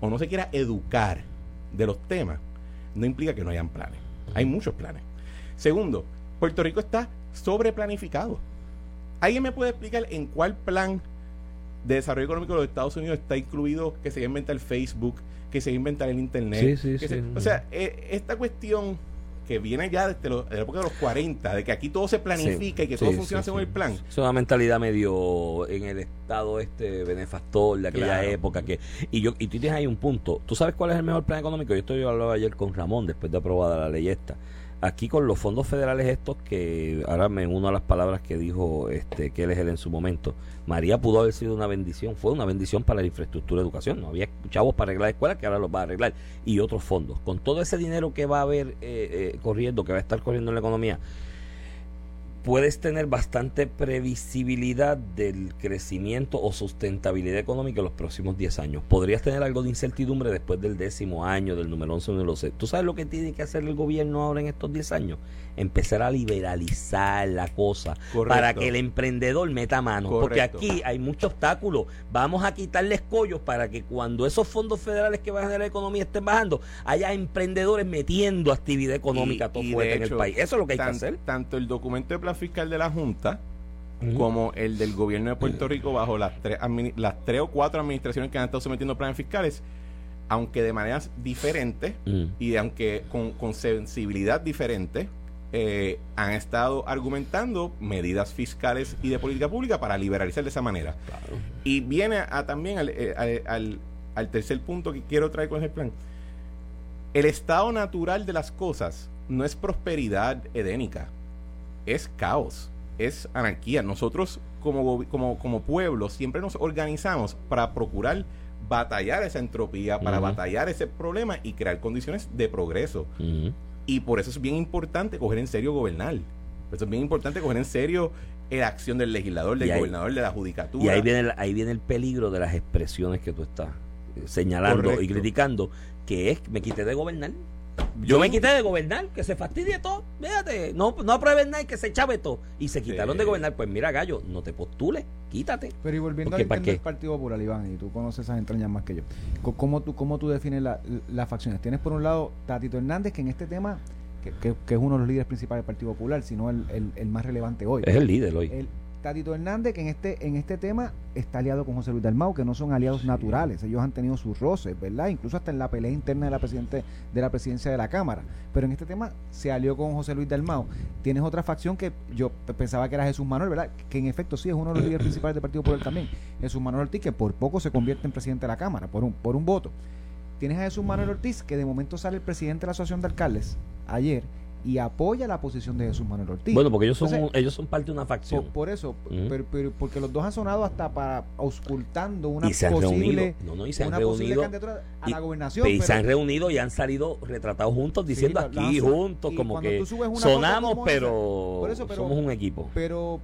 o no se quiera educar de los temas, no implica que no hayan planes. Hay muchos planes. Segundo, Puerto Rico está sobreplanificado. ¿Alguien me puede explicar en cuál plan de desarrollo económico de los Estados Unidos está incluido que se inventa el Facebook, que se inventa el Internet? o sea, eh, esta cuestión que viene ya desde la época de los 40, de que aquí todo se planifica y que todo funciona según el plan. Es una mentalidad medio en el estado este benefactor de aquella época que y yo y tú tienes ahí un punto. ¿Tú sabes cuál es el mejor plan económico? Yo estoy hablaba ayer con Ramón después de aprobada la ley esta aquí con los fondos federales estos que ahora me uno a las palabras que dijo este que él él en su momento. María pudo haber sido una bendición fue una bendición para la infraestructura de educación. No había chavos para arreglar escuelas que ahora los va a arreglar. Y otros fondos. Con todo ese dinero que va a haber eh, eh, corriendo que va a estar corriendo en la economía puedes tener bastante previsibilidad del crecimiento o sustentabilidad económica en los próximos 10 años. Podrías tener algo de incertidumbre después del décimo año, del número 11, no lo sé. ¿Tú sabes lo que tiene que hacer el gobierno ahora en estos 10 años? Empezar a liberalizar la cosa Correcto. para que el emprendedor meta mano. Porque aquí hay muchos obstáculos. Vamos a quitarle escollos para que cuando esos fondos federales que van a generar la economía estén bajando, haya emprendedores metiendo actividad económica Y- todo y de fuerte en el país. Eso es lo que hay tan- que hacer. Tanto el documento de plan fiscal de la Junta como el del gobierno de Puerto Rico bajo las tres, las tres o cuatro administraciones que han estado sometiendo planes fiscales, aunque de maneras diferentes Mm. y aunque con, con sensibilidad diferente, eh, han estado argumentando medidas fiscales y de política pública para liberalizar de esa manera. Claro. Y viene a, también al, eh, al- al- al tercer punto que quiero traer con ese plan. El estado natural de las cosas no es prosperidad edénica, es caos, es anarquía. Nosotros como, como, como pueblo siempre nos organizamos para procurar batallar esa entropía, para batallar ese problema y crear condiciones de progreso. Y por eso es bien importante coger en serio gobernar. Por eso es bien importante coger en serio la acción del legislador, del ahí- gobernador, de la judicatura. Y ahí viene, el- ahí viene el peligro de las expresiones que tú estás eh, señalando y criticando, que es me quité de gobernar. Yo me quité de gobernar, que se fastidie todo. Fíjate, no, no aprueben nada y que se chave todo. Y se quitaron Sí. de gobernar. Pues mira, gallo, no te postules, quítate. Pero y volviendo al del Partido Popular, Iván, y tú conoces esas entrañas más que yo. ¿Cómo tú, cómo tú defines la- las facciones? Tienes por un lado Tatito Hernández, que en este tema, que, que- que es uno de los líderes principales del Partido Popular, si no el, el- el más relevante hoy. Es el líder hoy. El Tatito Hernández, que en este, en este tema está aliado con José Luis Dalmau, que no son aliados naturales. Ellos han tenido sus roces, ¿verdad? Incluso hasta en la pelea interna de la, presidente, de la presidencia de la Cámara. Pero en este tema se alió con José Luis Dalmau. Tienes otra facción que yo pensaba que era Jesús Manuel, ¿verdad? Que en efecto sí es uno de los líderes principales del Partido Popular también. Jesús Manuel Ortiz, que por poco se convierte en presidente de la Cámara, por un, por un voto. Tienes a Jesús Manuel Ortiz, que de momento sale el presidente de la Asociación de Alcaldes ayer y apoya la posición de Jesús Manuel Ortiz. Bueno, porque ellos son, Entonces, ellos son parte de una facción. por eso, pero, pero- porque los dos han sonado hasta para auscultando una y se han posible, reunido. No, no, y se han reunido. candidatura a y- la gobernación. y se han reunido y han salido retratados juntos diciendo aquí juntos como que sonamos como pero, esa- por eso, pero- somos un equipo. pero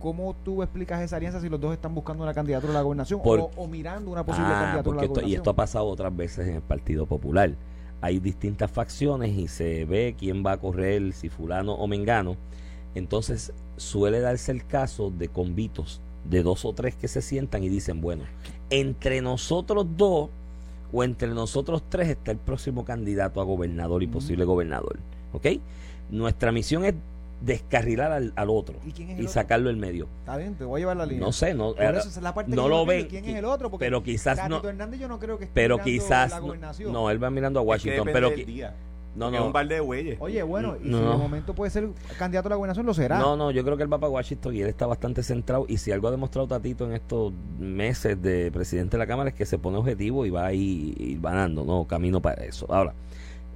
¿cómo tú explicas esa alianza si los dos están buscando una candidatura a la gobernación Por- o, o mirando una posible Ah, candidatura a la esto, y gobernación? esto ha pasado otras veces en el Partido Popular. Hay distintas facciones y se ve quién va a correr, si fulano o mengano. Entonces suele darse el caso de convitos de dos o tres que se sientan y dicen, bueno, entre nosotros dos o entre nosotros tres está el próximo candidato a gobernador y posible gobernador. ¿Ok? Nuestra misión es descarrilar al, al otro ¿Y quién es y el otro? sacarlo en medio. Está bien, te voy a llevar la línea. No sé, no, Por eso esa es la parte no lo ven, ¿Quién qui- es el otro? Porque pero quizás no- Hernández yo no creo que esté pero quizás la no, gobernación. no, él va mirando a Es que Washington, depende pero del día. no, Porque es no. un bar de bueyes. Oye, bueno, y No. si de momento puede ser candidato a la gobernación, lo será. No, no, yo creo que él va para Washington y él está bastante centrado. Y si algo ha demostrado Tatito en estos meses de presidente de la Cámara es que se pone objetivo y va ahí ir ganando, ¿no? Camino para eso. Ahora,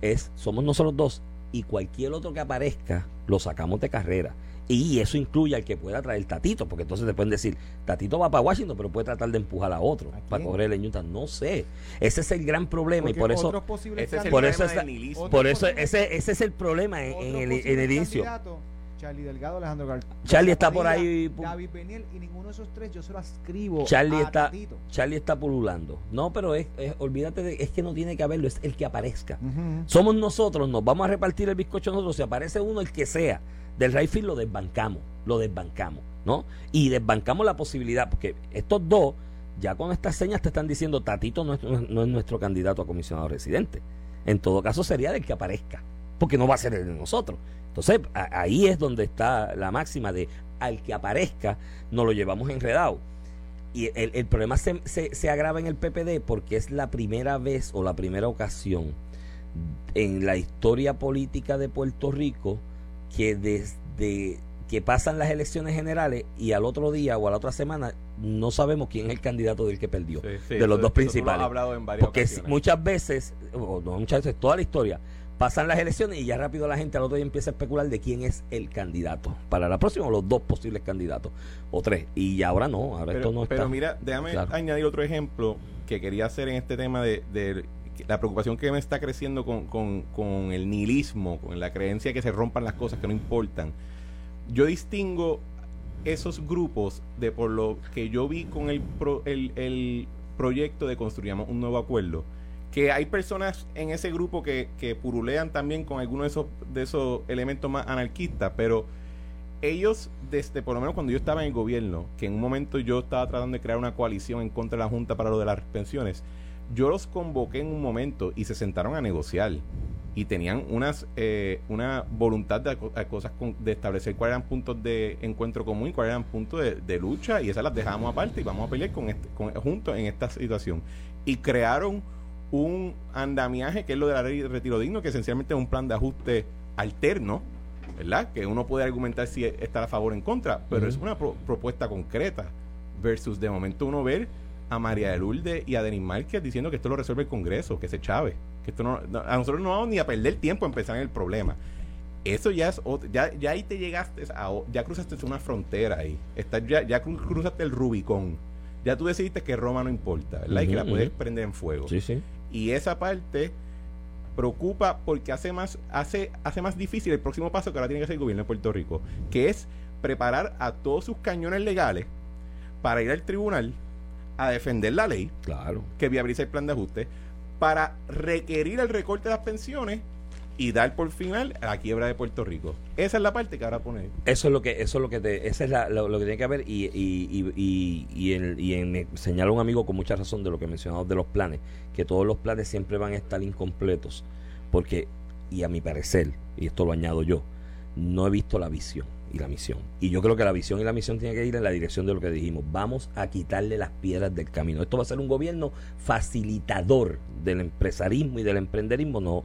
es, somos nosotros dos y cualquier otro que aparezca lo sacamos de carrera. Y eso incluye al que pueda traer Tatito, porque entonces te pueden decir, Tatito va para Washington, pero puede tratar de empujar a otro ¿A para correr el Utah. No sé. Ese es el gran problema Porque y por eso Ese es el Por problema eso del es- nihilismo. otro- por eso ese, ese es el problema en, el, en posibles el inicio. Charlie Delgado, Alejandro Gar Charlie está García por ahí. David y ninguno de esos tres yo se lo escribo Charlie a está, Tatito. Charlie está pululando. No, pero es, es- olvídate de, es que no tiene que haberlo, es el que aparezca. Somos nosotros, nos vamos a repartir el bizcocho nosotros. Si aparece uno, el que sea, del Rayfield lo desbancamos, lo desbancamos, ¿no? Y desbancamos la posibilidad, porque estos dos, ya con estas señas te están diciendo, Tatito no es, no es nuestro candidato a comisionado residente. En todo caso sería del que aparezca, porque no va a ser el de nosotros. Entonces, a- ahí es donde está la máxima de al que aparezca, nos lo llevamos enredado. Y el, el problema se, se, se agrava en el PPD porque es la primera vez o la primera ocasión en la historia política de Puerto Rico que desde que pasan las elecciones generales y al otro día o a la otra semana no sabemos quién es el candidato del que perdió. Sí, sí, de los eso- dos lo principales. hablado en varias Porque ocasiones. muchas veces, o no muchas veces, toda la historia, pasan las elecciones y ya rápido la gente al otro día empieza a especular de quién es el candidato para la próxima o los dos posibles candidatos o tres. Y ahora no, ahora pero, esto no está. pero mira, déjame claro. añadir otro ejemplo que quería hacer en este tema de, de la preocupación que me está creciendo con, con- con el nihilismo, con la creencia que se rompan las cosas que no importan. yo distingo esos grupos de por lo que yo vi con el, pro- el, el proyecto de construyamos un nuevo acuerdo, que hay personas en ese grupo que, que purulean también con algunos de esos, de esos elementos más anarquistas, pero ellos, desde por lo menos cuando yo estaba en el gobierno, que en un momento yo estaba tratando de crear una coalición en contra de la Junta para lo de las pensiones, yo los convoqué en un momento y se sentaron a negociar y tenían unas eh, una voluntad de, a cosas con- de establecer cuáles eran puntos de encuentro común y cuáles eran puntos de, de lucha y esas las dejamos aparte y vamos a pelear con, este, con juntos en esta situación. Y crearon un andamiaje que es lo de la ley de retiro digno que esencialmente es un plan de ajuste alterno ¿verdad? Que uno puede argumentar si está a favor o en contra, pero es una pro- propuesta concreta versus de momento uno ver a María de Lourdes y a Denis Márquez diciendo que esto lo resuelve el Congreso, que se chave, que esto no, no- a nosotros no vamos ni a perder tiempo en pensar en el problema. Eso ya es ot- ya, ya ahí te llegaste a, ya cruzaste una frontera ahí. Estás ya, ya cru- cruzaste el Rubicón. Ya tú decidiste que Roma no importa, ¿verdad? y que la puedes prender en fuego. Sí, sí. Y esa parte preocupa porque hace más, hace, hace más difícil el próximo paso que ahora tiene que hacer el gobierno de Puerto Rico, que es preparar a todos sus cañones legales para ir al tribunal a defender la ley Claro. que viabiliza el plan de ajuste, para requerir el recorte de las pensiones y dar por final a la quiebra de Puerto Rico. Esa es la parte que ahora pone. Eso es lo que, eso es lo que te, esa es la- lo, que tiene que haber y, y, y, y, en- y en- señala un amigo con mucha razón de lo que mencionamos de los planes, que todos los planes siempre van a estar incompletos, porque, y a mi parecer, y esto lo añado yo, no he visto la visión y la misión. Y yo creo que la visión y la misión tienen que ir en la dirección de lo que dijimos. Vamos a quitarle las piedras del camino. Esto va a ser un gobierno facilitador del empresarismo y del emprenderismo, no,